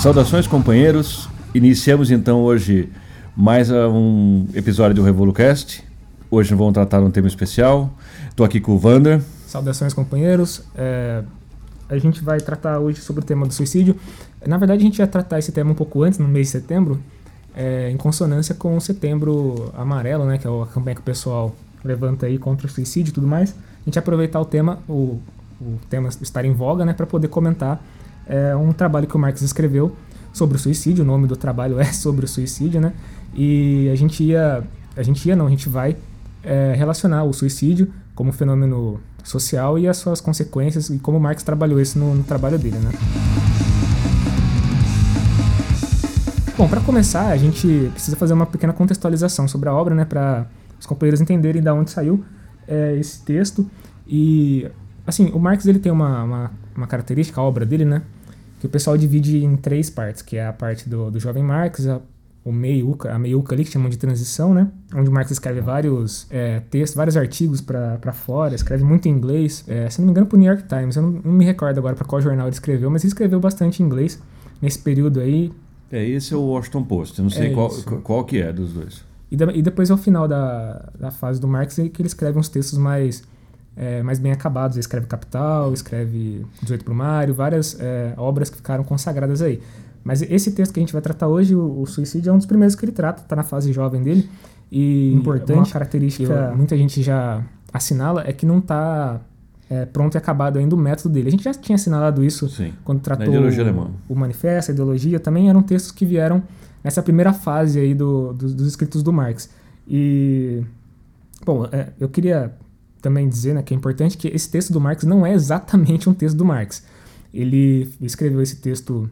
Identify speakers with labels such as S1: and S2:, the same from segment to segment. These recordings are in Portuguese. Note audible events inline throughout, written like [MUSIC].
S1: Saudações, companheiros. Iniciamos então hoje mais um episódio do RevoluCast. Hoje vamos tratar um tema especial. Estou aqui com o Vander.
S2: Saudações, companheiros. É, a gente vai tratar hoje sobre o tema do suicídio. Na verdade, a gente ia tratar esse tema um pouco antes, no mês de setembro, é, em consonância com o Setembro Amarelo, né, que é a campanha que o pessoal levanta aí contra o suicídio e tudo mais. A gente aproveitar o tema, o, o tema estar em voga, né, para poder comentar é, um trabalho que o Marx escreveu sobre o suicídio. O nome do trabalho é [LAUGHS] sobre o suicídio, né? E a gente ia, a gente ia não, a gente vai é, relacionar o suicídio como fenômeno social e as suas consequências e como Marx trabalhou isso no, no trabalho dele, né? Bom, para começar, a gente precisa fazer uma pequena contextualização sobre a obra, né, para os companheiros entenderem de onde saiu é, esse texto. E, assim, o Marx ele tem uma, uma, uma, característica, a obra dele, né, que o pessoal divide em três partes, que é a parte do, do jovem Marx, a, o meiuca, a meiuca ali, que chamam de transição, né, onde o Marx escreve vários é, textos, vários artigos para fora, escreve muito em inglês, é, se não me engano, para o New York Times, eu não, não me recordo agora para qual jornal ele escreveu, mas ele escreveu bastante em inglês nesse período aí,
S1: É, esse é o Washington Post. Eu não sei
S2: É
S1: qual, qual que é dos dois.
S2: E, da- e depois ao final da, da fase do Marx é que ele escreve uns textos mais, é, mais bem acabados. Ele escreve Capital, escreve 18 Brumário, várias é, obras que ficaram consagradas aí. Mas esse texto que a gente vai tratar hoje, o, o suicídio, é um dos primeiros que ele trata, está na fase jovem dele. E importante, uma característica que muita gente já assinala é que não está pronto e acabado ainda o método dele. A gente já tinha assinalado isso
S1: Sim.
S2: quando tratou
S1: alemã.
S2: o manifesto, a ideologia, também eram textos que vieram nessa primeira fase aí do, do- dos escritos do Marx. E, bom, é, eu queria também dizer né, que é importante que esse texto do Marx não é exatamente um texto do Marx. Ele escreveu esse texto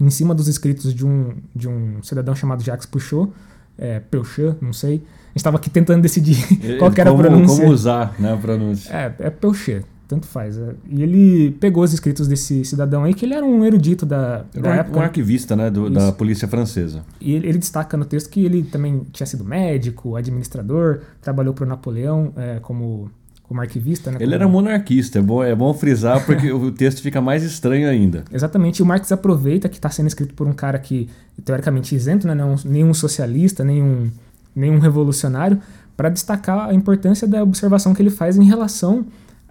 S2: em cima dos escritos de um, de um cidadão chamado Jacques Pouchot, é, Peuchat, não sei. A gente estava aqui tentando decidir [LAUGHS] qual era
S1: como,
S2: a pronúncia.
S1: Como usar né, a pronúncia.
S2: É, é Peuchet, tanto faz. é. E ele pegou os escritos desse cidadão aí, que ele era um erudito da,
S1: Era
S2: da
S1: um,
S2: época.
S1: um arquivista né, do- da polícia francesa.
S2: E ele, ele destaca no texto que ele também tinha sido médico, administrador, trabalhou para o Napoleão é, como, como arquivista. Né,
S1: Ele
S2: como-
S1: era monarquista, é bom, é bom frisar porque o texto fica mais estranho ainda. [LAUGHS]
S2: Exatamente, e o Marx aproveita que está sendo escrito por um cara que, teoricamente, isento, né, não, nenhum socialista, nenhum, nenhum revolucionário, para destacar a importância da observação que ele faz em relação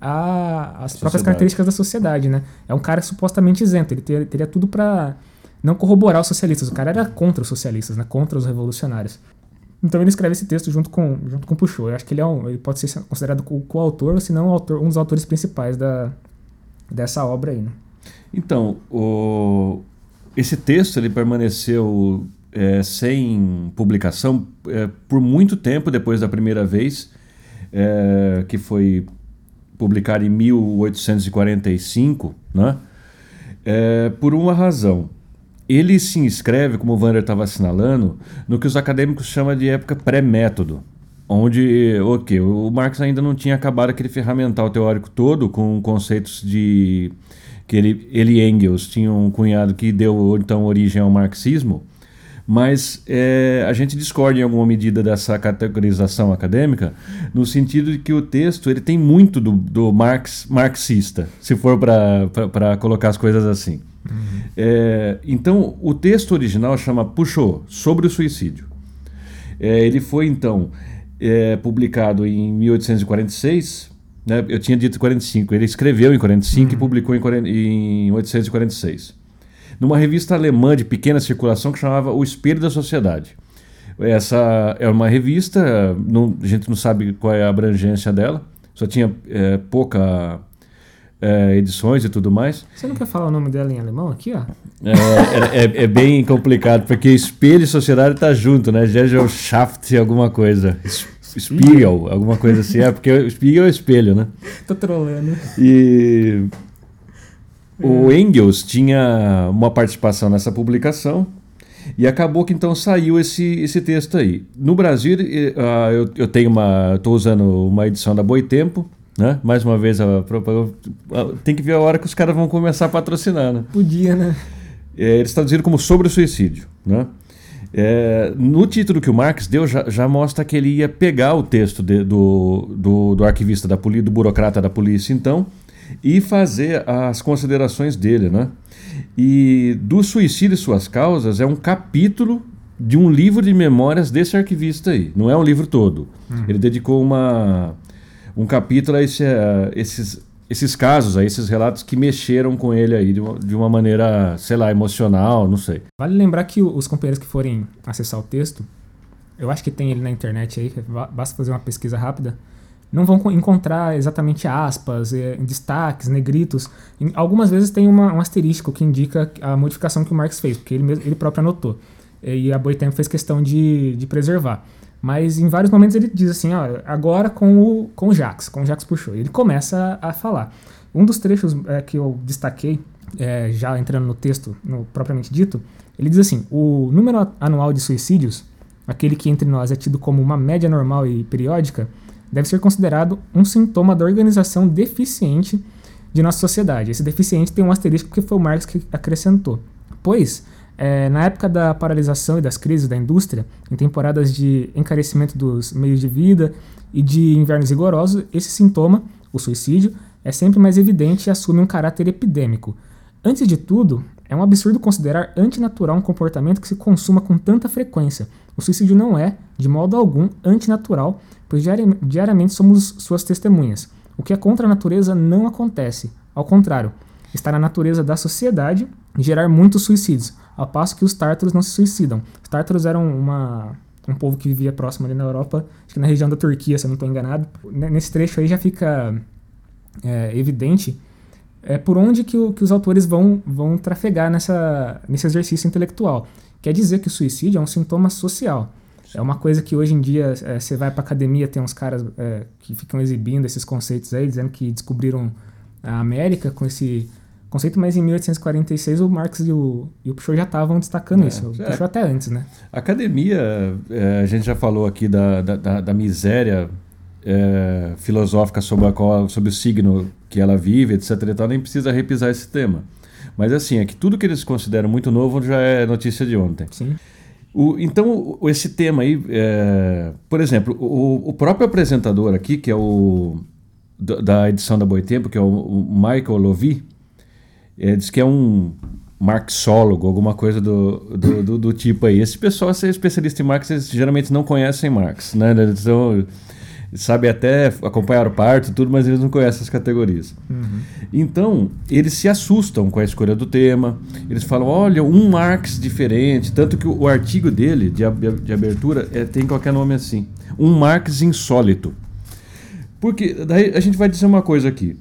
S2: a- às próprias
S1: Sociedade.
S2: características da sociedade. Né? É um cara supostamente isento, ele ter- teria tudo para não corroborar os socialistas. O cara era contra os socialistas, né, contra os revolucionários. Então ele escreve esse texto junto com, junto com Pouchot. Eu acho que ele, é um, ele pode ser considerado o coautor, se não autor, um dos autores principais da, dessa obra aí. Né?
S1: Então, o- esse texto ele permaneceu é, sem publicação é, por muito tempo depois da primeira vez, é, que foi publicado em 1845, né? É, por uma razão. Ele se inscreve, como o Wander estava assinalando, no que os acadêmicos chamam de época pré-método, onde ok, o Marx ainda não tinha acabado aquele ferramental teórico todo com conceitos de que ele, ele e Engels tinham um cunhado que deu então origem ao marxismo, mas é, a gente discorda em alguma medida dessa categorização acadêmica, no sentido de que o texto ele tem muito do, do Marx marxista, se for para colocar as coisas assim. É, então, o texto original chama Puxou, sobre o suicídio. É, ele foi, então, é, publicado em 1846, né, eu tinha dito 45, ele escreveu em 45 e publicou em, 40 em 1846 numa revista alemã de pequena circulação que chamava O Espelho da Sociedade. Essa é uma revista, não- a gente não sabe qual é a abrangência dela, só tinha é, pouca é, edições e tudo mais.
S2: Você não quer falar o nome dela em alemão aqui, ó?
S1: É, é- é- bem complicado, porque espelho e sociedade tá junto, né? Gesellschaft alguma coisa. Spiegel, alguma coisa assim. É, porque o Spiegel é o espelho, né?
S2: Tô trolando.
S1: E o Engels tinha uma participação nessa publicação e acabou que então saiu esse, esse texto aí. No Brasil, ah, eu, eu tenho uma. estou usando uma edição da Boitempo, né? Mais uma vez, a, tem que ver a hora que os caras vão começar a patrocinar, né?
S2: Podia, né?
S1: É, eles traduziram como sobre o suicídio, né? É, no título que o Marx deu, já, já mostra que ele ia pegar o texto de- do, do, do arquivista da polícia, do burocrata da polícia, então, e fazer as considerações dele, né? E do suicídio e suas causas é um capítulo de um livro de memórias desse arquivista aí. Não é um livro todo. Ele dedicou uma, um capítulo a esse, a esses, esses casos, a esses relatos que mexeram com ele aí de uma, de uma maneira, sei lá, emocional, não sei.
S2: Vale lembrar que os companheiros que forem acessar o texto, eu acho que tem ele na internet aí, ba- basta fazer uma pesquisa rápida, não vão co- encontrar exatamente aspas, eh, destaques, negritos. Algumas vezes tem uma- um asterístico que indica a modificação que o Marx fez, porque ele, mesmo, ele próprio anotou. E a Boitempo fez questão de, de preservar. Mas em vários momentos ele diz assim, ó, agora com o, com o Jacques, com o Jacques Puxou. Ele começa a, a falar. Um dos trechos eh, que eu destaquei, eh, já entrando no texto no, propriamente dito, ele diz assim: o número anual de suicídios, aquele que entre nós é tido como uma média normal e periódica, deve ser considerado um sintoma da organização deficiente de nossa sociedade. Esse deficiente tem um asterisco que foi o Marx que acrescentou. Pois, eh, na época da paralisação e das crises da indústria, em temporadas de encarecimento dos meios de vida e de invernos rigorosos, esse sintoma, o suicídio, é sempre mais evidente e assume um caráter epidêmico. Antes de tudo, é um absurdo considerar antinatural um comportamento que se consuma com tanta frequência. O suicídio não é, de modo algum, antinatural, pois diari- diariamente somos suas testemunhas. O que é contra a natureza não acontece. Ao contrário, está na natureza da sociedade gerar muitos suicídios, ao passo que os tártaros não se suicidam. Os tártaros eram uma, um povo que vivia próximo ali na Europa, acho que na região da Turquia, se eu não estou enganado. Nesse trecho aí já fica é, evidente é por onde que, o- que os autores vão, vão trafegar nessa, nesse exercício intelectual. Quer dizer que o suicídio é um sintoma social. É uma coisa que hoje em dia é, você vai para academia, tem uns caras é, que ficam exibindo esses conceitos aí, dizendo que descobriram a América com esse conceito, mas em 1846 o Marx e o, e o Pichot já estavam destacando
S1: É,
S2: isso. O
S1: é.
S2: Pichot até antes, né?
S1: Academia, é, a gente já falou aqui da, da, da- miséria é, filosófica sobre, a qual, sobre o signo que ela vive, etc. E tal, nem precisa repisar esse tema. Mas assim, é que tudo que eles consideram muito novo já é notícia de ontem.
S2: Sim.
S1: O- então, esse tema aí, é, por exemplo, o, o próprio apresentador aqui, que é o da edição da Boitempo, que é o, o Michael Lovy, é, diz que é um marxólogo, alguma coisa do, do, do- do tipo aí. Esse pessoal, ser especialista em Marx, eles geralmente não conhecem Marx, né? São, sabem até acompanhar o parto e tudo, mas eles não conhecem as categorias. Então, eles se assustam com a escolha do tema. Eles falam: olha, um Marx diferente. Tanto que o, o artigo dele, de, de abertura, é- tem qualquer nome assim: Um Marx insólito. Porque daí a gente vai dizer uma coisa aqui.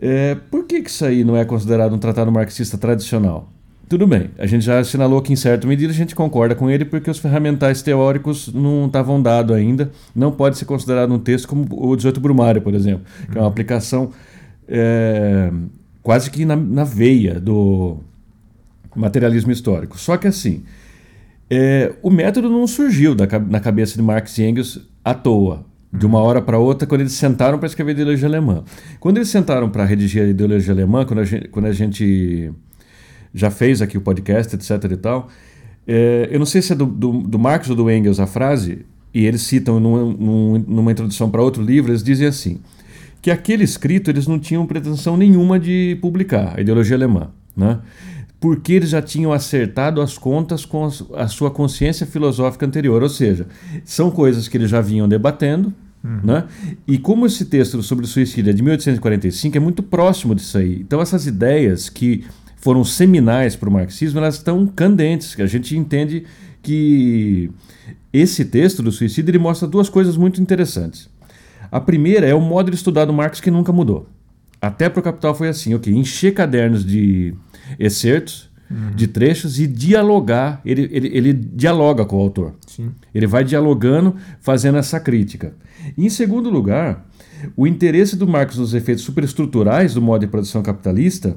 S1: É, por que, que isso aí não é considerado um tratado marxista tradicional? Tudo bem, a gente já assinalou que em certa medida a gente concorda com ele porque os ferramentais teóricos não estavam dados ainda. Não pode ser considerado um texto como o 18 Brumário, por exemplo, que é uma aplicação é, quase que na, na veia do materialismo histórico. Só que assim, é, o método não surgiu da na cabeça de Marx e Engels à toa, de uma hora para outra, quando eles sentaram para escrever a ideologia alemã. Quando eles sentaram para redigir a ideologia alemã, quando a gente, quando a gente já fez aqui o podcast, etc e tal, é, eu não sei se é do, do, do Marx ou do Engels a frase, e eles citam num, num, numa introdução para outro livro, eles dizem assim, que aquele escrito eles não tinham pretensão nenhuma de publicar, a ideologia alemã, né? porque eles já tinham acertado as contas com a sua consciência filosófica anterior, ou seja, são coisas que eles já vinham debatendo, né? E como esse texto sobre o suicídio é de 1845, é muito próximo disso aí. Então essas ideias que foram seminais para o marxismo, elas estão candentes. que A gente entende que esse texto do suicídio ele mostra duas coisas muito interessantes. A primeira é o modo de estudar do Marx que nunca mudou. Até para o Capital foi assim, ok, encher cadernos de excertos, de trechos e dialogar. Ele, ele, ele dialoga com o autor.
S2: Sim.
S1: Ele vai dialogando, fazendo essa crítica. E, em segundo lugar, o interesse do Marx nos efeitos superestruturais do modo de produção capitalista,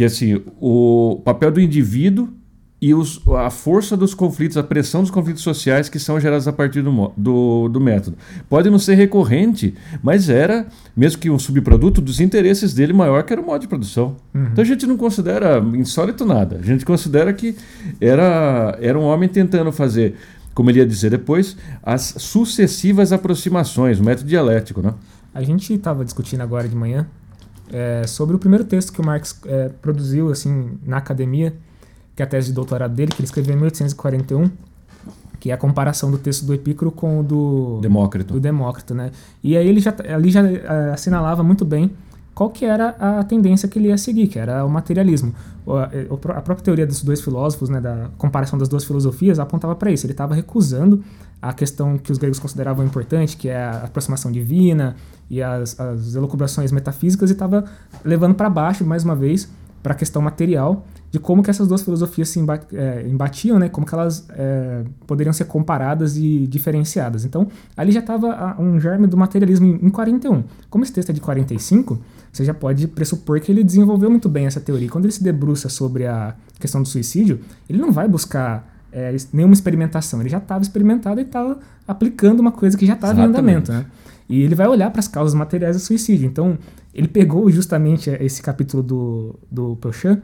S1: que assim, o papel do indivíduo e os, a força dos conflitos, a pressão dos conflitos sociais que são gerados a partir do, do, do método. Pode não ser recorrente, mas era, mesmo que um subproduto, dos interesses dele maior que era o modo de produção. Então a gente não considera insólito nada. A gente considera que era, era um homem tentando fazer, como ele ia dizer depois, as sucessivas aproximações, o método dialético. Né?
S2: A gente estava discutindo agora de manhã é, sobre o primeiro texto que o Marx é, produziu assim na academia, que é a tese de doutorado dele, que ele escreveu em 1841, que é a comparação do texto do Epicuro com o do
S1: Demócrito.
S2: do Demócrito, né? E aí ele já ali já eh, assinalava muito bem qual que era a tendência que ele ia seguir, que era o materialismo. A própria teoria dos dois filósofos, né, da comparação das duas filosofias, apontava para isso. Ele estava recusando a questão que os gregos consideravam importante, que é a aproximação divina e as, as elucubrações metafísicas, e estava levando para baixo, mais uma vez, para a questão material de como que essas duas filosofias se eh, embatiam, né? Como que elas eh, poderiam ser comparadas e diferenciadas. Então, ali já estava um germe do materialismo em, em 41. Como esse texto é de 45, você já pode pressupor que ele desenvolveu muito bem essa teoria. Quando ele se debruça sobre a questão do suicídio, ele não vai buscar es- nenhuma experimentação. Ele já estava experimentado e estava aplicando uma coisa que já estava em andamento, né? E ele vai olhar para as causas materiais do suicídio. Então, ele pegou justamente esse capítulo do, do Peuchat,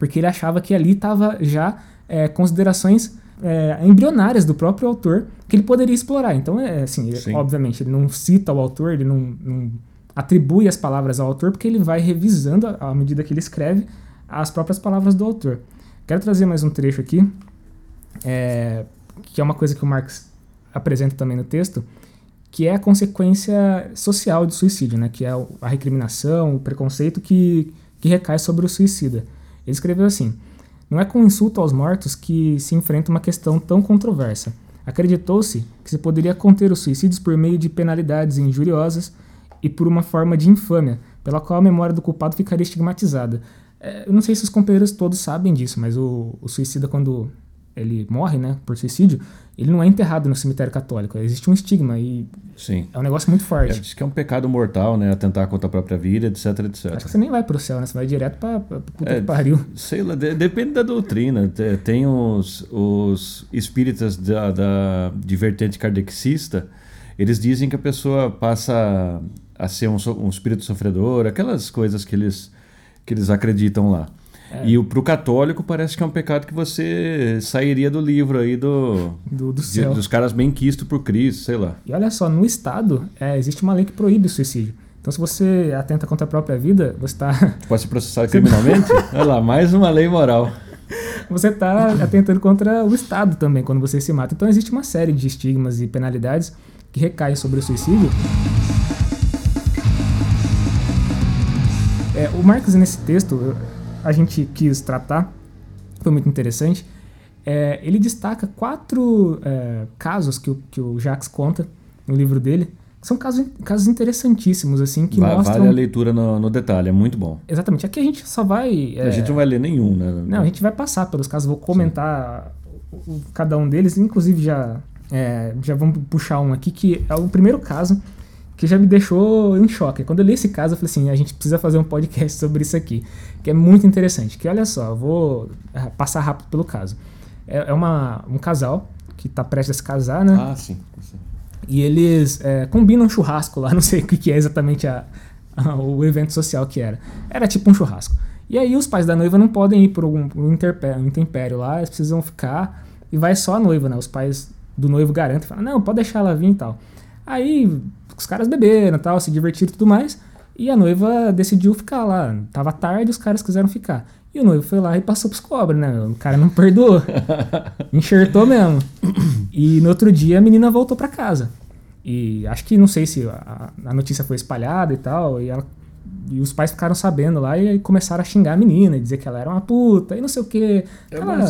S2: porque ele achava que ali estava já é, considerações é, embrionárias do próprio autor que ele poderia explorar. Então, é assim, ele- obviamente, ele não cita o autor, ele não, não atribui as palavras ao autor, porque ele vai revisando, à medida que ele escreve, as próprias palavras do autor. Quero trazer mais um trecho aqui, é, que é uma coisa que o Marx apresenta também no texto, que é a consequência social do suicídio, né? que é a recriminação, o preconceito que, que recai sobre o suicida. Ele escreveu assim: Não é com insulto aos mortos que se enfrenta uma questão tão controversa. Acreditou-se que se poderia conter os suicídios por meio de penalidades injuriosas e por uma forma de infâmia, pela qual a memória do culpado ficaria estigmatizada. É, eu não sei se os companheiros todos sabem disso, mas o, o suicida, quando ele morre, né, por suicídio, ele não é enterrado no cemitério católico. Existe um estigma e
S1: Sim.
S2: é um negócio muito
S1: É,
S2: forte.
S1: diz que é um pecado mortal, né? Atentar contra a própria vida, etc, etc.
S2: Acho que você nem vai pro céu, né? Você vai direto pra puta
S1: É,
S2: que pariu.
S1: Sei lá, de- depende da doutrina. Te- Tem os, os espíritas da, da, de vertente kardecista, eles dizem que a pessoa passa a ser um, um espírito sofredor, aquelas coisas que eles, que eles acreditam lá.
S2: É.
S1: E o, pro católico parece que é um pecado que você sairia do livro aí do,
S2: Do, do
S1: de- dos caras bem quistos por Cristo, sei lá.
S2: E olha só, no Estado, é, existe uma lei que proíbe o suicídio. Então, se você atenta contra a própria vida, você está [LAUGHS]
S1: Pode ser processado criminalmente? [LAUGHS] Olha lá, mais uma lei moral.
S2: você tá atentando contra o Estado também, quando você se mata. Então, existe uma série de estigmas e penalidades que recaem sobre o suicídio. É, o Marx, nesse texto, a gente quis tratar, foi muito interessante. É, ele destaca quatro é, casos que o, que o Jacques conta no livro dele, que são casos, casos interessantíssimos, assim, que
S1: Va-
S2: mostram...
S1: Vale a leitura no, no detalhe, é muito bom.
S2: Exatamente. Aqui a gente só vai... é,
S1: A gente não vai ler nenhum, né?
S2: não, a gente vai passar pelos casos, vou comentar o- o- cada um deles, inclusive já, é, já vamos puxar um aqui, que é o primeiro caso que já me deixou em choque. Quando eu li esse caso, eu falei assim, a gente precisa fazer um podcast sobre isso aqui, que é muito interessante. Que olha só, eu vou ah, passar rápido pelo caso. É, é uma, um casal que está prestes a se casar, né?
S1: Ah, sim. sim.
S2: E eles é, combinam um churrasco lá, [LAUGHS] não sei o que, é exatamente a- a- o evento social que era. Era tipo um churrasco. E aí os pais da noiva não podem ir por um, por um interpé- um intempério lá, eles precisam ficar e vai só a noiva, né? Os pais do noivo garantem, falam, não, pode deixar ela vir e tal. Aí os caras beberam e tal, se divertiram e tudo mais, e a noiva decidiu ficar lá. Tava tarde, os caras quiseram ficar. E o noivo foi lá e passou pros cobras, né? O cara não perdoou. [LAUGHS] Enxertou mesmo. E no outro dia a menina voltou pra casa. E acho que não sei se a, a notícia foi espalhada e tal, e, ela- e os pais ficaram sabendo lá e começaram a xingar a menina, e dizer que ela era uma puta e não sei o quê.
S1: É,
S2: Ela-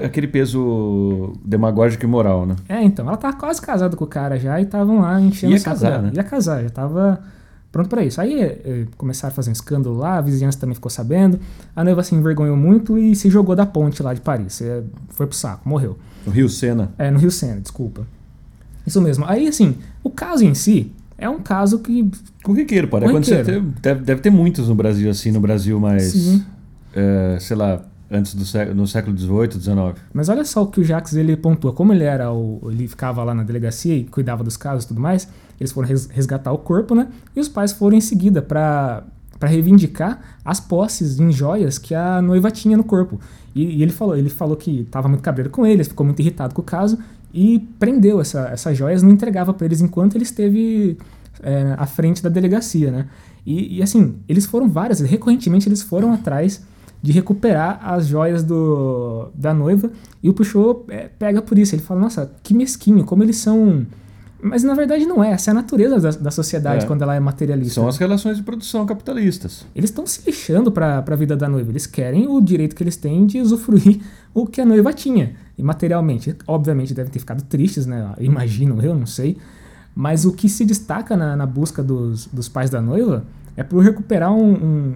S1: é aquele peso demagógico e moral, né?
S2: é, então, ela tava quase casada com o cara já e estavam lá enchendo
S1: Ia
S2: o
S1: casar,
S2: dela.
S1: né?
S2: Ia casar, já tava pronto pra isso. Aí eh, começaram a fazer um escândalo lá, a vizinhança também ficou sabendo. A noiva se envergonhou muito e se jogou da ponte lá de Paris. Eh, Foi pro saco, morreu.
S1: No Rio Sena.
S2: É, no Rio Sena, desculpa. Isso mesmo. Aí, assim, o caso em si é um caso que.
S1: Corriqueiro, pode acontecer. Deve, deve ter muitos no Brasil, assim, no Brasil mais.
S2: Sim.
S1: é, sei lá. antes do sé- no século XVIII, XIX.
S2: Mas olha só o que o Jacques ele pontua. Como ele era o, ele ficava lá na delegacia e cuidava dos casos e tudo mais, eles foram res- resgatar o corpo, né? E os pais foram em seguida para para reivindicar as posses em joias que a noiva tinha no corpo. E, e ele falou, ele falou que estava muito cabreiro com eles, ficou muito irritado com o caso e prendeu essa, essas joias, não entregava para eles enquanto ele esteve é, à frente da delegacia, né? E, e, assim, eles foram várias, recorrentemente eles foram atrás de recuperar as joias do, da noiva e o Puxou é, pega por isso. Ele fala, nossa, que mesquinho, como eles são. Mas na verdade não é, essa é a natureza da, da sociedade
S1: É.
S2: quando ela é materialista.
S1: São as relações de produção capitalistas.
S2: Eles estão se lixando para a vida da noiva. Eles querem o direito que eles têm de usufruir [LAUGHS] o que a noiva tinha. E materialmente, obviamente, devem ter ficado tristes, né? Imagino eu, não sei. Mas o que se destaca na, na busca dos, dos pais da noiva é por recuperar um,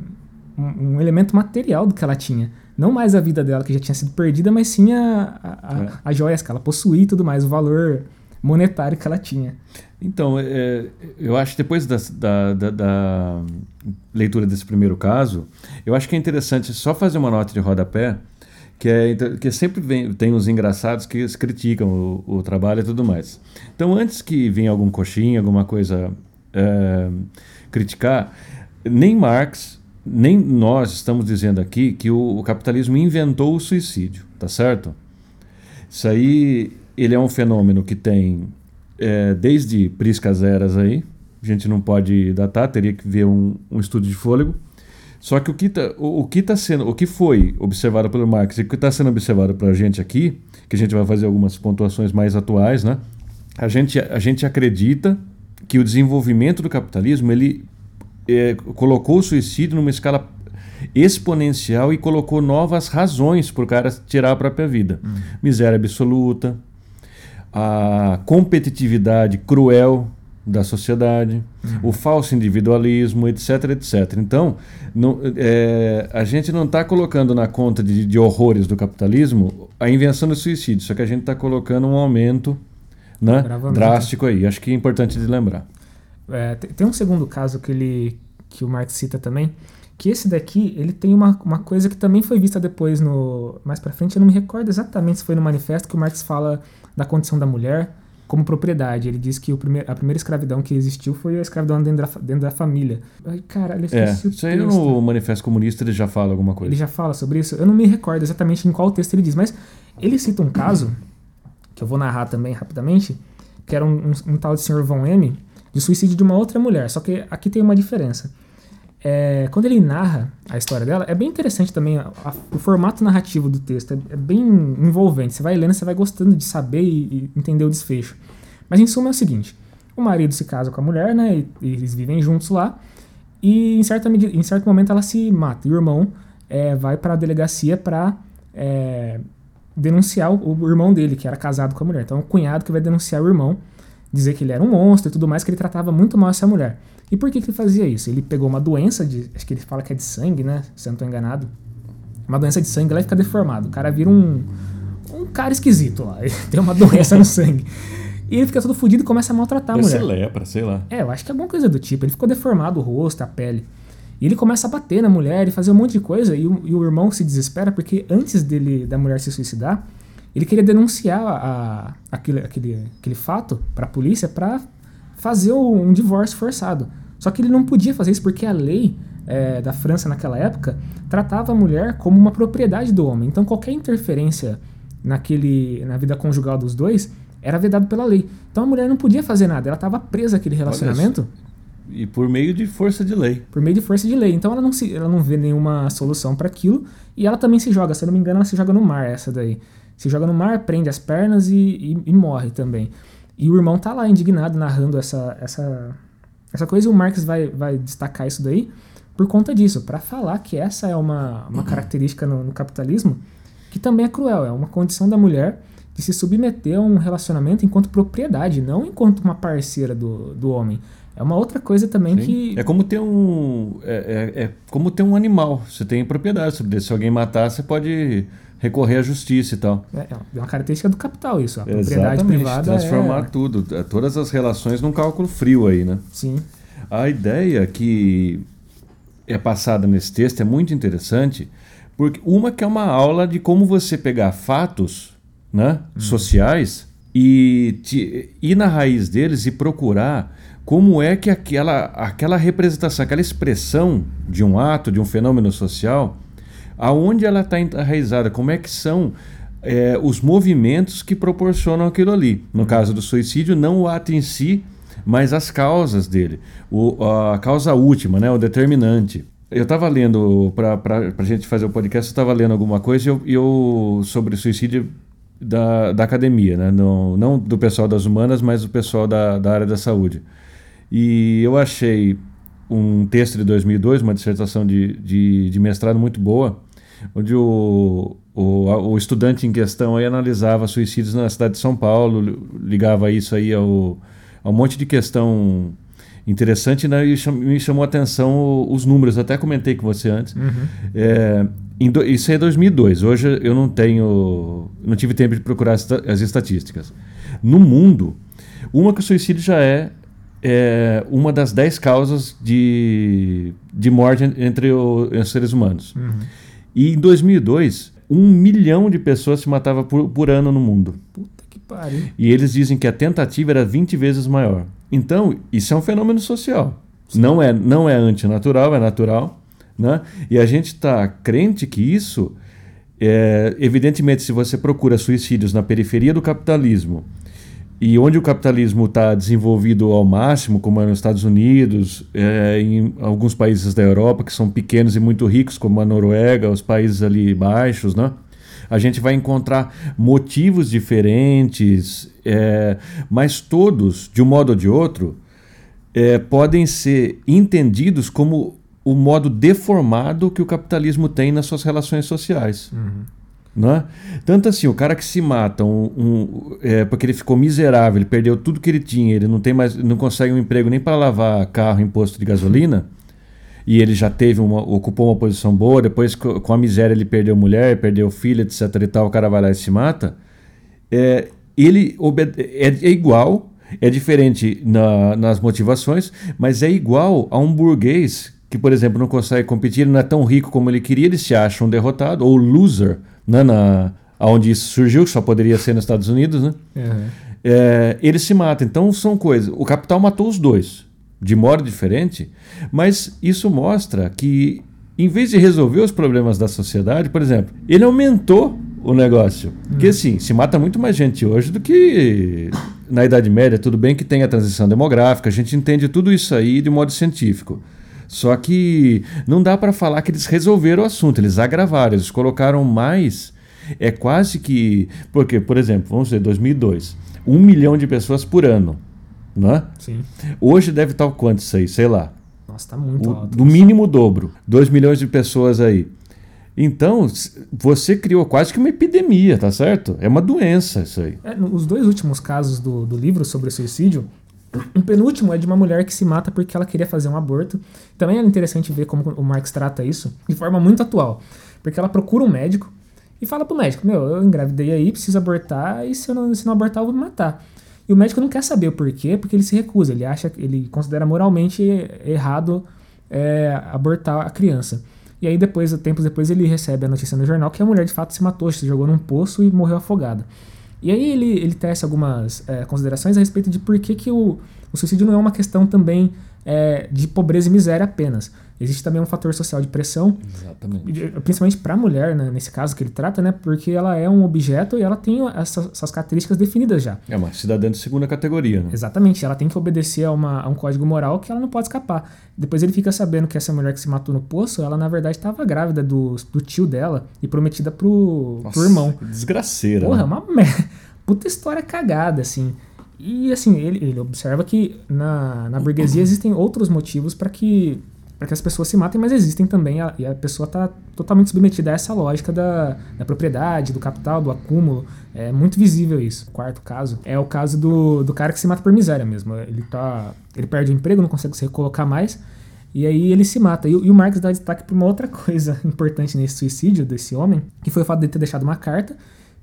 S2: um, um- elemento material do que ela tinha. Não mais a vida dela, que já tinha sido perdida, mas sim a, a, a-
S1: É.
S2: as joias que ela possuía e tudo mais, o valor monetário que ela tinha.
S1: Então, é, eu acho que depois das- da, da- da leitura desse primeiro caso, eu acho que é interessante só fazer uma nota de rodapé, que é que sempre vem, tem os engraçados que criticam o, o trabalho e tudo mais. Então, antes que venha algum coxinha, alguma coisa é, criticar, nem Marx, nem nós estamos dizendo aqui que o, o capitalismo inventou o suicídio, tá certo? Isso aí, ele é um fenômeno que tem é, desde priscas eras aí, a gente não pode datar, teria que ver um, um estudo de fôlego. Só que o que está o, o que tá sendo, o que foi observado pelo Marx e o que está sendo observado para a gente aqui, que a gente vai fazer algumas pontuações mais atuais, né? A gente, a gente acredita que o desenvolvimento do capitalismo ele é, colocou o suicídio numa escala exponencial e colocou novas razões para o cara tirar a própria vida. Miséria absoluta, a competitividade cruel da sociedade, o falso individualismo, etc, etc. Então, não- é, a gente não está colocando na conta de, de horrores do capitalismo a invenção do suicídio, só que a gente está colocando um aumento né, drástico aí. Acho que é importante de lembrar.
S2: É, te- tem um segundo caso que ele que o Marx cita também, que esse daqui ele tem uma, uma coisa que também foi vista depois no mais para frente. Eu não me recordo exatamente se foi no manifesto que o Marx fala da condição da mulher como propriedade. Ele diz que o primeir, a primeira escravidão que existiu foi a escravidão dentro da, dentro da família. Ai, caralho, eu
S1: É,
S2: esqueci o
S1: isso aí no Manifesto Comunista ele já fala alguma coisa.
S2: Ele já fala sobre isso. Eu não me recordo exatamente em qual texto ele diz, mas ele cita um caso, que eu vou narrar também rapidamente, que era um, um- um tal de Sr. Von M, de suicídio de uma outra mulher. Só que aqui tem uma diferença. É, quando ele narra a história dela, é bem interessante também a- a- o formato narrativo do texto. É, é bem envolvente. Você vai lendo, você vai gostando de saber e, e entender o desfecho. Mas em suma é o seguinte: o marido se casa com a mulher, né? E, e eles vivem juntos lá. E em, certa medida, em certo momento ela se mata. E o irmão é, vai para a delegacia para denunciar o, o irmão dele, que era casado com a mulher. Então é o cunhado que vai denunciar o irmão, dizer que ele era um monstro e tudo mais, que ele tratava muito mal essa mulher. E por que, que ele fazia isso? Ele pegou uma doença de. Acho que ele fala que é de sangue, né? Se eu não estou enganado. Uma doença de sangue lá e fica deformado. O cara vira um. Um cara esquisito lá. [LAUGHS] Ele tem uma doença no sangue. E ele fica todo fudido e começa a maltratar a mulher.
S1: ser lepra, sei lá.
S2: É, eu acho que é alguma coisa do tipo. Ele ficou deformado o rosto, a pele. E ele começa a bater na mulher e fazer um monte de coisa. E o, e o irmão se desespera porque antes dele da mulher se suicidar, ele queria denunciar a, aquele, aquele, aquele fato para a polícia para fazer um divórcio forçado. Só que ele não podia fazer isso porque a lei é, da França naquela época tratava a mulher como uma propriedade do homem. Então qualquer interferência naquele, na vida conjugal dos dois era vedado pela lei. Então a mulher não podia fazer nada. Ela estava presa àquele relacionamento
S1: E por meio de força de lei.
S2: por meio de força de lei. Então ela não, se, ela não vê nenhuma solução para aquilo e ela também se joga. Se eu não me engano, ela se joga no mar, essa daí. Se joga no mar, prende as pernas e, e- e morre também. E o irmão tá lá indignado, narrando essa, essa, essa coisa, e o Marx vai, vai destacar isso daí por conta disso, para falar que essa é uma, uma característica no, no capitalismo que também é cruel, é uma condição da mulher de se submeter a um relacionamento enquanto propriedade, não enquanto uma parceira do, do homem. É uma outra coisa também
S1: Sim.
S2: que.
S1: É como ter um. É, é- é como ter um animal. Você tem propriedade sobre ele. Se alguém matar, você pode recorrer à justiça e tal.
S2: É é uma característica do capital isso. A propriedade
S1: Exatamente.
S2: privada
S1: Transformar
S2: é...
S1: tudo. é, Todas as relações num cálculo frio aí, né?
S2: Sim.
S1: A ideia que é passada nesse texto é muito interessante, Porque uma que é uma aula de como você pegar fatos né, sociais e te- ir na raiz deles e procurar como é que aquela, aquela representação, aquela expressão de um ato, de um fenômeno social, aonde ela está enraizada, como é que são é, os movimentos que proporcionam aquilo ali. No caso do suicídio, não o ato em si, mas as causas dele. O, a causa última, né, o determinante. Eu estava lendo, para a gente fazer o podcast, eu estava lendo alguma coisa eu, eu- sobre suicídio da, da academia, né? não, não do pessoal das humanas, mas do pessoal da, da área da saúde. E eu achei um texto de 2002, uma dissertação de, de, de mestrado muito boa, onde o, o, o estudante em questão aí analisava suicídios na cidade de São Paulo, li- ligava isso aí ao, a um monte de questão interessante né, e cham- me chamou a atenção os números, até comentei com você antes. É, em do- isso é 2002, hoje eu não tenho, não tive tempo de procurar as, as estatísticas. No mundo, uma que o suicídio já é, é uma das 10 causas de, de morte en- entre o- entre os seres humanos. E em 2002, um milhão de pessoas se matava por, por ano no mundo.
S2: Puta que pariu.
S1: E eles dizem que a tentativa era 20 vezes maior. Então, isso é um fenômeno social. Não é, não é antinatural, é natural. Né? E a gente está crente que isso, é, evidentemente, se você procura suicídios na periferia do capitalismo e onde o capitalismo está desenvolvido ao máximo, como é nos Estados Unidos, é, em alguns países da Europa que são pequenos e muito ricos, como a Noruega, os países ali baixos, né? A gente vai encontrar motivos diferentes, é, mas todos, de um modo ou de outro, é, podem ser entendidos como o modo deformado que o capitalismo tem nas suas relações sociais. Né? Tanto assim, o cara que se mata um, um- é, porque ele ficou miserável, ele perdeu tudo que ele tinha, ele não tem mais, não consegue um emprego nem para lavar carro em posto de gasolina, e ele já teve uma, ocupou uma posição boa, depois co- com a miséria ele perdeu mulher, perdeu filho, etc e tal, o cara vai lá e se mata. É, ele é, é igual, é diferente na- nas motivações, mas é igual a um burguês que, por exemplo, não consegue competir, não é tão rico como ele queria, ele se acha um derrotado, ou loser, né, na, onde isso surgiu, que só poderia ser nos Estados Unidos, né?
S2: Uhum.
S1: é, ele se mata. Então são coisas. O capital matou os dois, de modo diferente, mas isso mostra que, em vez de resolver os problemas da sociedade, por exemplo, ele aumentou o negócio. Porque assim, se mata muito mais gente hoje do que na Idade Média. Tudo bem que tem a transição demográfica, a gente entende tudo isso aí de modo científico. Só que não dá para falar que eles resolveram o assunto, eles agravaram, eles colocaram mais. É quase que. Porque, por exemplo, vamos dizer, 2002, um milhão de pessoas por ano. Né?
S2: Sim.
S1: Hoje deve estar o quanto isso aí? Sei lá.
S2: Nossa, tá muito
S1: O,
S2: alto.
S1: do mínimo o dobro. 2 milhões de pessoas aí. Então, você criou quase que uma epidemia, tá certo? É uma doença isso aí.
S2: É, os dois últimos casos do, do livro sobre suicídio, o penúltimo é de uma mulher que se mata porque ela queria fazer um aborto. Também é interessante ver como o Marx trata isso de forma muito atual. Porque ela procura um médico e fala pro médico: Meu, eu engravidei aí, preciso abortar, e se eu não, se não abortar, eu vou me matar. E o médico não quer saber o porquê, porque ele se recusa. Ele acha, ele considera moralmente errado é, abortar a criança. E aí depois, tempos depois, ele recebe a notícia no jornal que a mulher de fato se matou, se jogou num poço e morreu afogada. E aí ele, ele tece algumas é, considerações a respeito de por que, que o, o suicídio não é uma questão também é, de pobreza e miséria apenas. Existe também um fator social de pressão,
S1: Exatamente.
S2: de- principalmente para a mulher, né, nesse caso que ele trata, né, porque ela é um objeto e ela tem essas, essas características definidas já.
S1: É uma cidadã de segunda categoria. Né?
S2: Exatamente, ela tem que obedecer a, uma- a um código moral que ela não pode escapar. Depois ele fica sabendo que essa mulher que se matou no poço, ela na verdade estava grávida do, do tio dela e prometida pro, pro irmão.
S1: que Desgraceira.
S2: Porra, é
S1: né?
S2: uma [LAUGHS] merda. Puta história cagada, assim. E assim, ele, ele observa que na, na burguesia existem outros motivos para que que as pessoas se matem, mas existem também, a- e a pessoa está totalmente submetida a essa lógica da, da propriedade, do capital, do acúmulo. É muito visível isso. Quarto caso é o caso do, do cara que se mata por miséria mesmo. Ele, tá, ele perde o emprego, não consegue se recolocar mais, e aí ele se mata. E, o- e o Marx dá destaque para uma outra [LAUGHS] coisa importante nesse suicídio desse homem, que foi o fato de ter deixado uma carta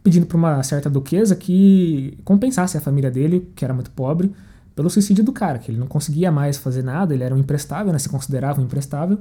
S2: pedindo para uma certa duquesa que compensasse a família dele, que era muito pobre, pelo suicídio do cara, que ele não conseguia mais fazer nada, ele era um imprestável, né, se considerava um imprestável,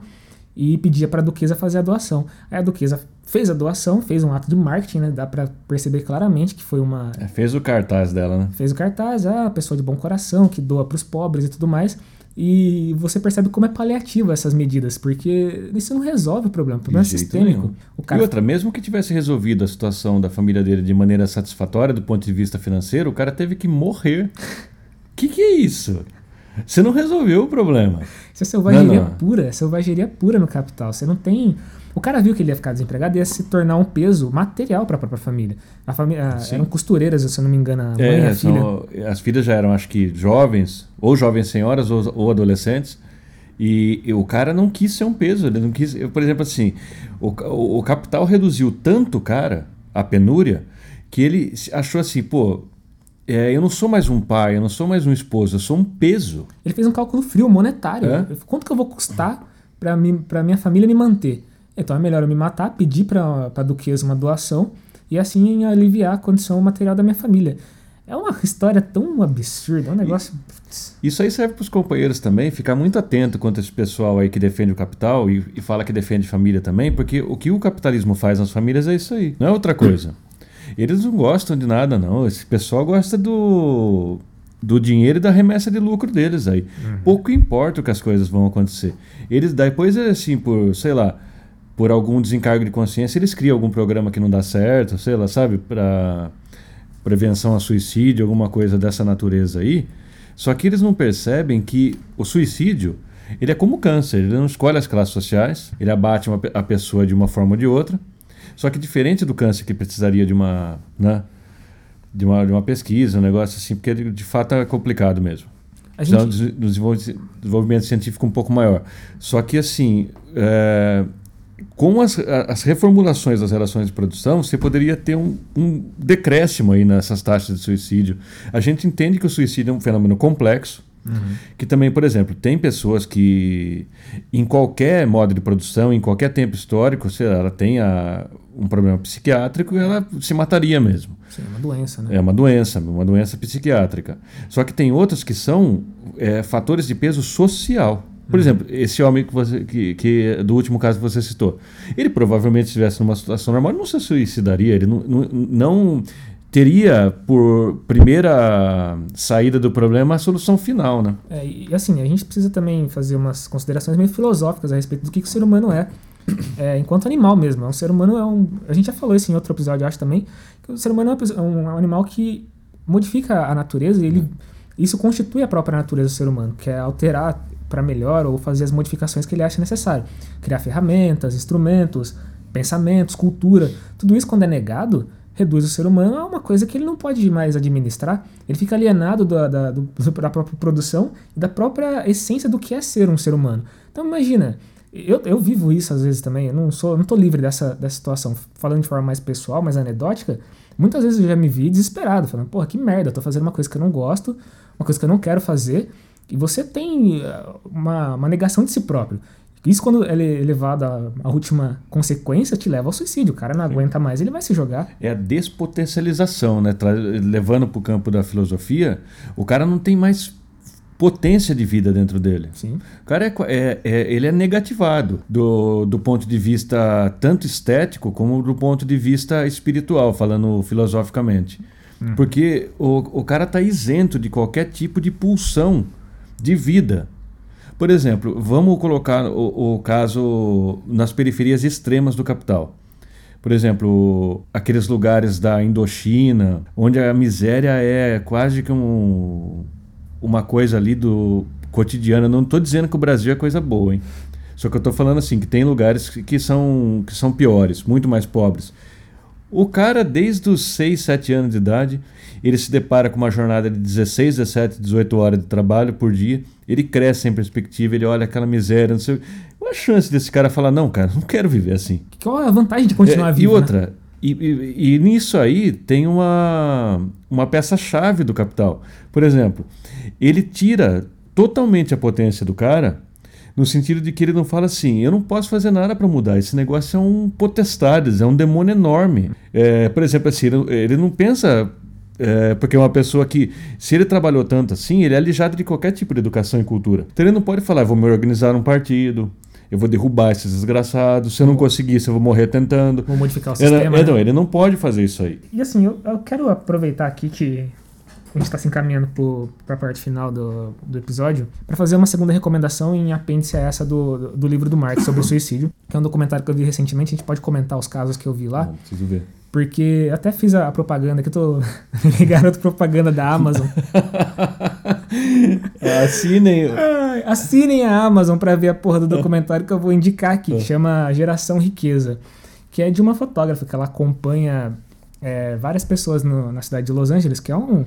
S2: e pedia para a duquesa fazer a doação. Aí a duquesa fez a doação, fez um ato de marketing, né? Dá para perceber claramente que foi uma
S1: É, fez o cartaz dela, né?
S2: fez o cartaz, ah, pessoa de bom coração que doa para os pobres e tudo mais. E você percebe como é paliativa essas medidas, porque isso não resolve o problema, o problema é
S1: De jeito
S2: sistêmico. cara
S1: E outra, mesmo que tivesse resolvido a situação da família dele de maneira satisfatória do ponto de vista financeiro, o cara teve que morrer. [LAUGHS] que que é isso? Você não resolveu o problema.
S2: Isso é selvageria
S1: Não, não.
S2: pura, é selvageria pura no capital. Você não tem. O cara viu que ele ia ficar desempregado e ia se tornar um peso material para a própria família. A família eram costureiras, se eu não me engano, a mãe e
S1: É,
S2: a filha.
S1: são- as filhas já eram, acho que, jovens, ou jovens senhoras, ou, ou adolescentes. E, e o cara não quis ser um peso. Ele não quis. eu, Por exemplo, assim, o, o, o capital reduziu tanto o cara, a penúria, que ele achou assim, pô. é, eu não sou mais um pai, eu não sou mais um esposo, eu sou um peso.
S2: Ele fez um cálculo frio, monetário.
S1: É?
S2: Quanto que eu vou custar para minha família me manter? Então é melhor eu me matar, pedir para a duquesa uma doação e assim aliviar a condição material da minha família. É uma história tão absurda, é um negócio.
S1: Isso aí serve para os companheiros também, ficar muito atento quanto a esse pessoal aí que defende o capital e, e fala que defende família também, porque o que o capitalismo faz nas famílias é isso aí, não é outra coisa. Eles não gostam de nada, não. Esse pessoal gosta do, do dinheiro e da remessa de lucro deles aí. Pouco importa o que as coisas vão acontecer. Eles, depois, assim, por, sei lá, por algum desencargo de consciência, eles criam algum programa que não dá certo, sei lá, sabe, para prevenção a suicídio, alguma coisa dessa natureza aí. Só que eles não percebem que o suicídio, ele é como o câncer, ele não escolhe as classes sociais, ele abate uma a pessoa de uma forma ou de outra. Só que diferente do câncer que precisaria de uma, né, de uma, de uma pesquisa, um negócio assim, porque de, de fato é complicado mesmo.
S2: A
S1: Precisa
S2: gente,
S1: de um desenvolvimento, desenvolvimento científico um pouco maior. Só que assim, é, com as, as reformulações das relações de produção, você poderia ter um, um decréscimo aí nessas taxas de suicídio. A gente entende que o suicídio é um fenômeno complexo, que também, por exemplo, tem pessoas que em qualquer modo de produção, em qualquer tempo histórico, se ela tem a- um problema psiquiátrico, ela se mataria mesmo.
S2: sim, é uma doença, né?
S1: É uma doença, uma doença psiquiátrica. Só que tem outras que são é, fatores de peso social. Por exemplo, esse homem que você, que, que do último caso que você citou, ele provavelmente se estivesse numa situação normal, não se suicidaria, ele não, não, não teria por primeira saída do problema a solução final, né?
S2: É, e assim, a gente precisa também fazer umas considerações meio filosóficas a respeito do que, que o ser humano é, é, enquanto animal mesmo. Um ser humano é um. A gente já falou isso em outro episódio, acho também, que o ser humano é é um animal que modifica a natureza e ele, isso constitui a própria natureza do ser humano, que é alterar para melhor ou fazer as modificações que ele acha necessário. Criar ferramentas, instrumentos, pensamentos, cultura. Tudo isso, quando é negado, reduz o ser humano a uma coisa que ele não pode mais administrar. Ele fica alienado da, da, [LAUGHS] da própria produção e da própria essência do que é ser um ser humano. Então imagina, eu, eu vivo isso às vezes também, eu não sou, não tô livre dessa, dessa situação. Falando de forma mais pessoal, mais anedótica, muitas vezes eu já me vi desesperado, falando, porra, que merda, eu tô fazendo uma coisa que eu não gosto, uma coisa que eu não quero fazer, e você tem eh, uma, uma negação de si próprio. Isso, quando ele é levado à, última consequência, te leva ao suicídio. O cara não aguenta mais, ele vai se jogar.
S1: É a despotencialização, né? Tra- Levando para o campo da filosofia, o cara não tem mais potência de vida dentro dele.
S2: Sim.
S1: O cara é, é- é- ele é negativado do, do ponto de vista tanto estético como do ponto de vista espiritual, falando filosoficamente. Porque o, o cara está isento de qualquer tipo de pulsão de vida. Por exemplo, vamos colocar o, o caso nas periferias extremas do capital. Por exemplo, aqueles lugares da Indochina, onde a miséria é quase que um, uma coisa ali do cotidiano. Não estou dizendo que o Brasil é coisa boa, hein? Só que eu estou falando assim, que tem lugares que, que são, que são piores, muito mais pobres. O cara, desde os 6, 7 anos de idade, ele se depara com uma jornada de 16, 17, 18 horas de trabalho por dia. Ele cresce sem perspectiva, ele olha aquela miséria, não sei. Qual a chance desse cara falar, não, cara, não quero viver assim?
S2: Qual é a vantagem de continuar
S1: É,
S2: vivo?
S1: E
S2: né?
S1: outra, e, e- e nisso aí tem uma, uma peça-chave do capital. Por exemplo, ele tira totalmente a potência do cara, no sentido de que ele não fala assim: eu não posso fazer nada para mudar, esse negócio é um potestades, é um demônio enorme. É, por exemplo, assim, ele não pensa. É, porque é uma pessoa que, se ele trabalhou tanto assim, ele é alijado de qualquer tipo de educação e cultura. Então ele não pode falar, vou me organizar num partido, eu vou derrubar esses desgraçados. Se eu não conseguir, se eu vou morrer tentando.
S2: Vou modificar o
S1: Ele,
S2: sistema. né?
S1: não, ele não pode fazer isso aí.
S2: E assim, eu, eu quero aproveitar aqui que a gente está se encaminhando para a parte final do, do episódio para fazer uma segunda recomendação em apêndice a essa do, do, do livro do Marx sobre o [COUGHS] suicídio, que é um documentário que eu vi recentemente. A gente pode comentar os casos que eu vi lá,
S1: Não, preciso ver.
S2: Porque até fiz a, propaganda, que eu tô [LAUGHS] garoto propaganda da Amazon. [LAUGHS]
S1: Assinem.
S2: Ai, assinem a Amazon para ver a porra do [LAUGHS] documentário que eu vou indicar aqui, que chama Geração Riqueza, que é de uma fotógrafa que ela acompanha é, várias pessoas no- na cidade de Los Angeles, que é um,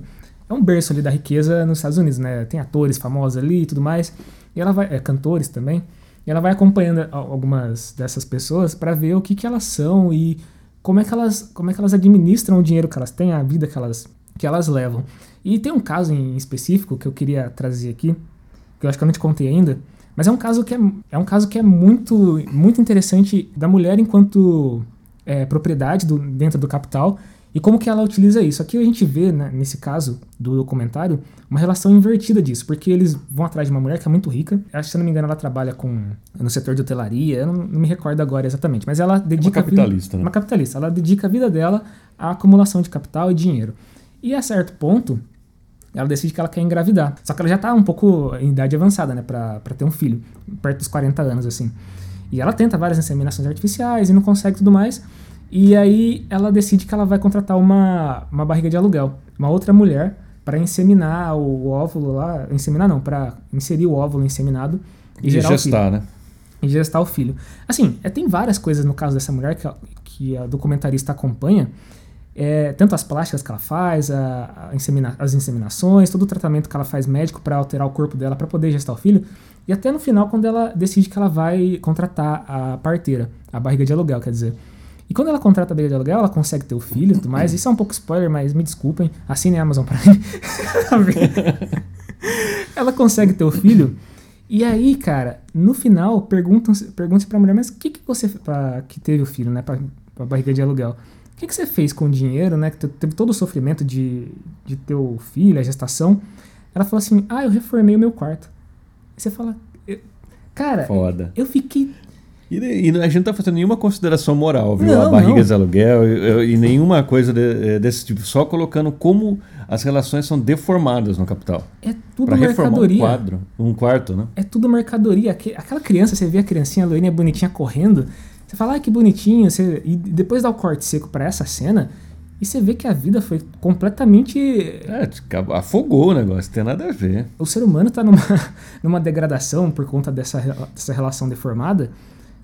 S2: é um berço ali da riqueza nos Estados Unidos, né? Tem atores famosos ali e tudo mais, e ela vai, é, cantores também, e ela vai acompanhando al- algumas dessas pessoas para ver o que, que elas são e como é que elas, como é que elas administram o dinheiro que elas têm, a vida que elas, que elas levam. E tem um caso em específico que eu queria trazer aqui, que eu acho que eu não te contei ainda, mas é um caso que é, é um caso que é muito, muito interessante da mulher enquanto é, propriedade do- dentro do capital e como que ela utiliza isso. Aqui a gente vê, né, nesse caso do documentário, uma relação invertida disso, porque eles vão atrás de uma mulher que é muito rica, acho que se eu não me engano ela trabalha com no setor de hotelaria, eu não, não me recordo agora exatamente, mas ela dedica a vida-
S1: capitalista, né?
S2: uma capitalista, ela dedica a vida dela à acumulação de capital e dinheiro. E a certo ponto, ela decide que ela quer engravidar. Só que ela já tá um pouco em idade avançada, né, pra, pra ter um filho, perto dos 40 anos, assim. E ela tenta várias inseminações artificiais e não consegue tudo mais. E aí ela decide que ela vai contratar uma, uma barriga de aluguel, uma outra mulher, para inseminar o óvulo lá. Inseminar não, para inserir o óvulo inseminado e,
S1: E
S2: gerar o filho
S1: gestar, né?
S2: e gestar o filho. Assim, é, tem várias coisas no caso dessa mulher que, a- que a documentarista acompanha. É, tanto as plásticas que ela faz, a, a insemina- as inseminações, todo o tratamento que ela faz médico para alterar o corpo dela para poder gestar o filho. E até no final, quando ela decide que ela vai contratar a parteira, a barriga de aluguel, quer dizer. E quando ela contrata a barriga de aluguel, ela consegue ter o filho e tudo mais. Isso é um pouco spoiler, mas me desculpem. Assine a Amazon Prime. [LAUGHS] ela consegue ter o filho. E aí, cara, no final, perguntam perguntam pra mulher, mas o que, que você. Pra, que teve o filho, né? Pra, pra barriga de aluguel. O que, que você fez com o dinheiro, né? Que te- teve todo o sofrimento de, de ter o filho, a gestação. Ela falou assim: ah, eu reformei o meu quarto. Aí você fala. cara,
S1: Foda.
S2: eu fiquei
S1: E, e a gente não tá fazendo nenhuma consideração moral, viu?
S2: Não,
S1: a barriga
S2: não.
S1: de aluguel e, e nenhuma coisa de- eh, desse tipo. Só colocando como as relações são deformadas no capital.
S2: É tudo
S1: Para reformar um
S2: mercadoria.
S1: quadro, um quarto, né?
S2: é tudo mercadoria. Aque- Aquela criança, você vê a criancinha loirinha bonitinha correndo, você fala, ah, que bonitinho, você... e depois dá o corte seco pra essa cena, e você vê que a vida foi completamente.
S1: É, afogou o negócio, tem nada a ver.
S2: O ser humano tá numa, [LAUGHS] numa degradação por conta dessa, dessa relação deformada.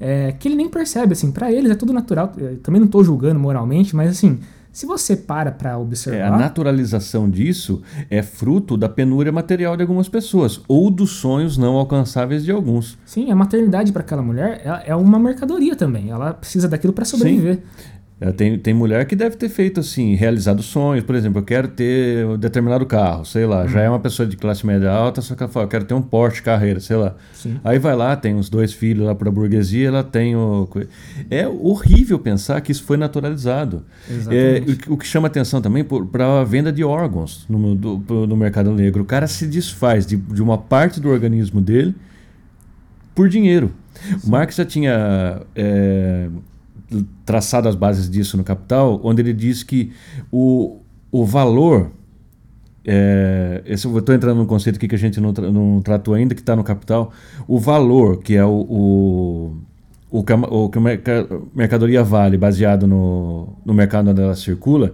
S2: É, que ele nem percebe, assim, pra eles é tudo natural. Eu também não tô julgando moralmente, mas assim, se você para pra
S1: É,
S2: observar.
S1: a naturalização disso é fruto da penúria material de algumas pessoas ou dos sonhos não alcançáveis de alguns.
S2: Sim, a maternidade pra aquela mulher ela é uma mercadoria também. Ela precisa daquilo pra sobreviver.
S1: É, Tem, tem mulher que deve ter feito assim, realizado sonhos, por exemplo, eu quero ter um determinado carro, sei lá, já é uma pessoa de classe média alta, só que ela fala, eu quero ter um Porsche carreira, sei lá.
S2: Sim.
S1: Aí vai lá, tem os dois filhos lá para a burguesia, ela tem o. É horrível pensar que isso foi naturalizado. É, o, que- o que chama atenção também para a venda de órgãos no, do- no mercado negro. O cara se desfaz de, de uma parte do organismo dele por dinheiro. O Marx já tinha é, traçado as bases disso no Capital, onde ele diz que o, o valor. É, esse, eu estou entrando num conceito aqui que a gente não, tra- não tratou ainda, que está no Capital. O valor, que é o, o, o, que a- mercadoria vale, baseado no, no mercado onde ela circula,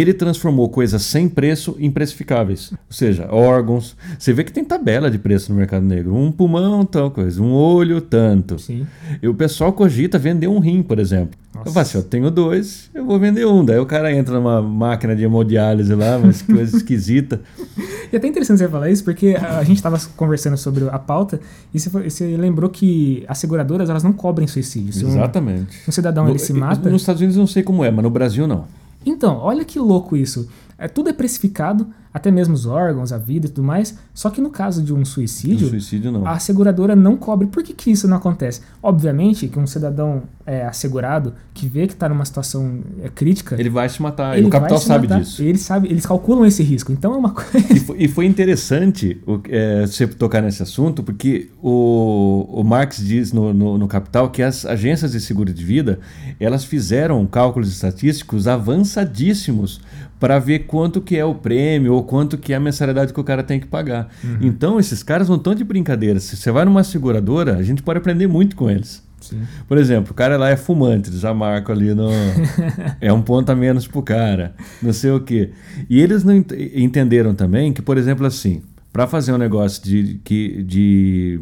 S1: ele transformou coisas sem preço em precificáveis. Ou seja, órgãos. Você vê que tem tabela de preço no mercado negro. Um pulmão, tal coisa. Um olho, tanto.
S2: Sim.
S1: E o pessoal cogita vender um rim, por exemplo.
S2: Nossa.
S1: Eu falo assim, eu tenho dois, eu vou vender um. Daí o cara entra numa máquina de hemodiálise lá, mas que coisa esquisita. [LAUGHS]
S2: E é até interessante você falar isso, porque a gente estava conversando sobre a pauta e você, lembrou que as seguradoras elas não cobrem suicídio. Se um-
S1: Exatamente.
S2: um cidadão ele se
S1: No-
S2: mata.
S1: Nos Estados Unidos eu não sei como é, mas no Brasil não.
S2: Então, olha que louco isso. É, tudo é precificado, até mesmo os órgãos, a vida e tudo mais. Só que no caso de um suicídio,
S1: No suicídio,
S2: a seguradora não cobre. Por que, que isso não acontece? Obviamente que um cidadão é, assegurado que vê que está numa situação é, crítica,
S1: Ele vai se matar.
S2: ele
S1: e o capital sabe
S2: matar.
S1: disso.
S2: Ele sabe, eles calculam esse risco. Então é uma [LAUGHS] coisa.
S1: E foi, e foi interessante o- é, você tocar nesse assunto, porque o, o Marx diz no, no, no Capital que as agências de seguro de vida elas fizeram cálculos estatísticos avançadíssimos para ver quanto que é o prêmio ou quanto que é a mensalidade que o cara tem que pagar. Então esses caras não estão de brincadeira. Se você vai numa seguradora, a gente pode aprender muito com eles.
S2: Sim.
S1: Por exemplo, o cara lá é fumante, já marcam ali no. [LAUGHS] é um ponto a menos pro cara, não sei o quê. E eles não ent- entenderam também que, por exemplo, assim, para fazer um negócio de, que, de.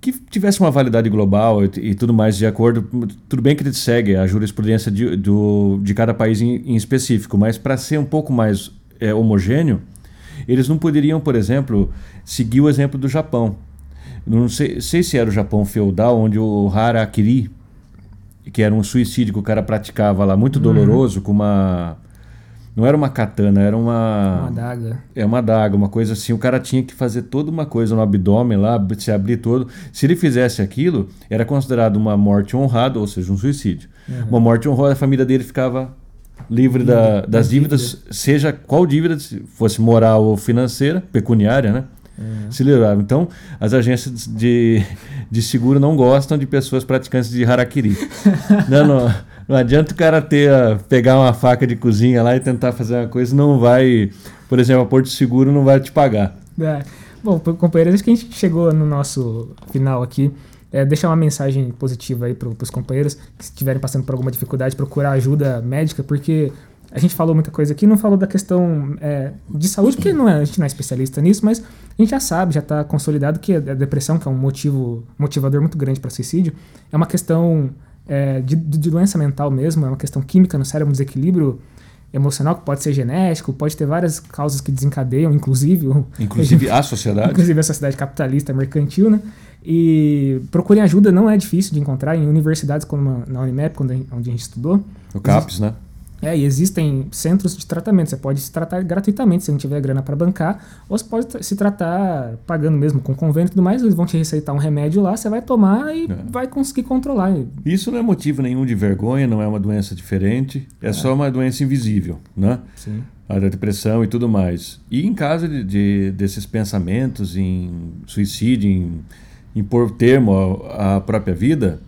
S1: Que tivesse uma validade global e, e tudo mais de acordo. Tudo bem que ele segue a jurisprudência de, do, de cada país em, em específico, mas para ser um pouco mais é, homogêneo, eles não poderiam, por exemplo, seguir o exemplo do Japão. Não sei, sei se era o Japão feudal, onde o harakiri, que era um suicídio que o cara praticava lá, muito doloroso, com uma. Não era uma katana, era uma.
S2: Uma adaga.
S1: É uma daga, uma coisa assim. O cara tinha que fazer toda uma coisa no abdômen lá, se abrir todo. Se ele fizesse aquilo, era considerado uma morte honrada, ou seja, um suicídio. Uma morte honrada, a família dele ficava livre da- das
S2: das
S1: dívidas, seja qual dívida, se fosse moral ou financeira, pecuniária, né? Se livrava. Então, as agências de, de seguro não gostam de pessoas praticantes de harakiri. [LAUGHS] não, não, não adianta o cara ter, a- pegar uma faca de cozinha lá e tentar fazer uma coisa, não vai. Por exemplo, a Porto Seguro não vai te pagar.
S2: É. Bom, companheiros, acho que a gente chegou no nosso final aqui. É, deixar uma mensagem positiva aí para os companheiros que estiverem passando por alguma dificuldade, procurar ajuda médica, porque a gente falou muita coisa aqui, não falou da questão é, de saúde, porque não é, a gente não é especialista nisso, mas a gente já sabe, já está consolidado que a depressão, que é um motivo motivador muito grande para suicídio, é uma questão é, de, de doença mental mesmo, é uma questão química no cérebro, um desequilíbrio emocional que pode ser genético, pode ter várias causas que desencadeiam, inclusive [LAUGHS]
S1: Inclusive a sociedade.
S2: inclusive a sociedade capitalista mercantil, né? E procurem ajuda, não é difícil de encontrar em universidades como na Unimap, onde a gente estudou.
S1: O CAPES, né?
S2: É, e existem centros de tratamento. Você pode se tratar gratuitamente se não tiver grana para bancar, ou você pode se tratar pagando mesmo com convênio e tudo mais. Eles vão te receitar um remédio lá, você vai tomar e
S1: É.
S2: vai conseguir controlar.
S1: Isso não é motivo nenhum de vergonha, não é uma doença diferente, é, só uma doença invisível, né?
S2: Sim.
S1: A da depressão e tudo mais. E em caso de, de- desses pensamentos em suicídio, em, em pôr termo à, à própria vida,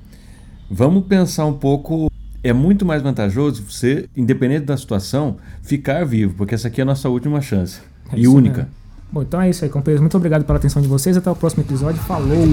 S1: vamos pensar um pouco. É muito mais vantajoso você, independente da situação, ficar vivo, porque essa aqui é a nossa última chance.
S2: É
S1: e única.
S2: mesmo. Bom, então é isso aí, companheiros. Muito obrigado pela atenção de vocês. Até o próximo episódio. Falou!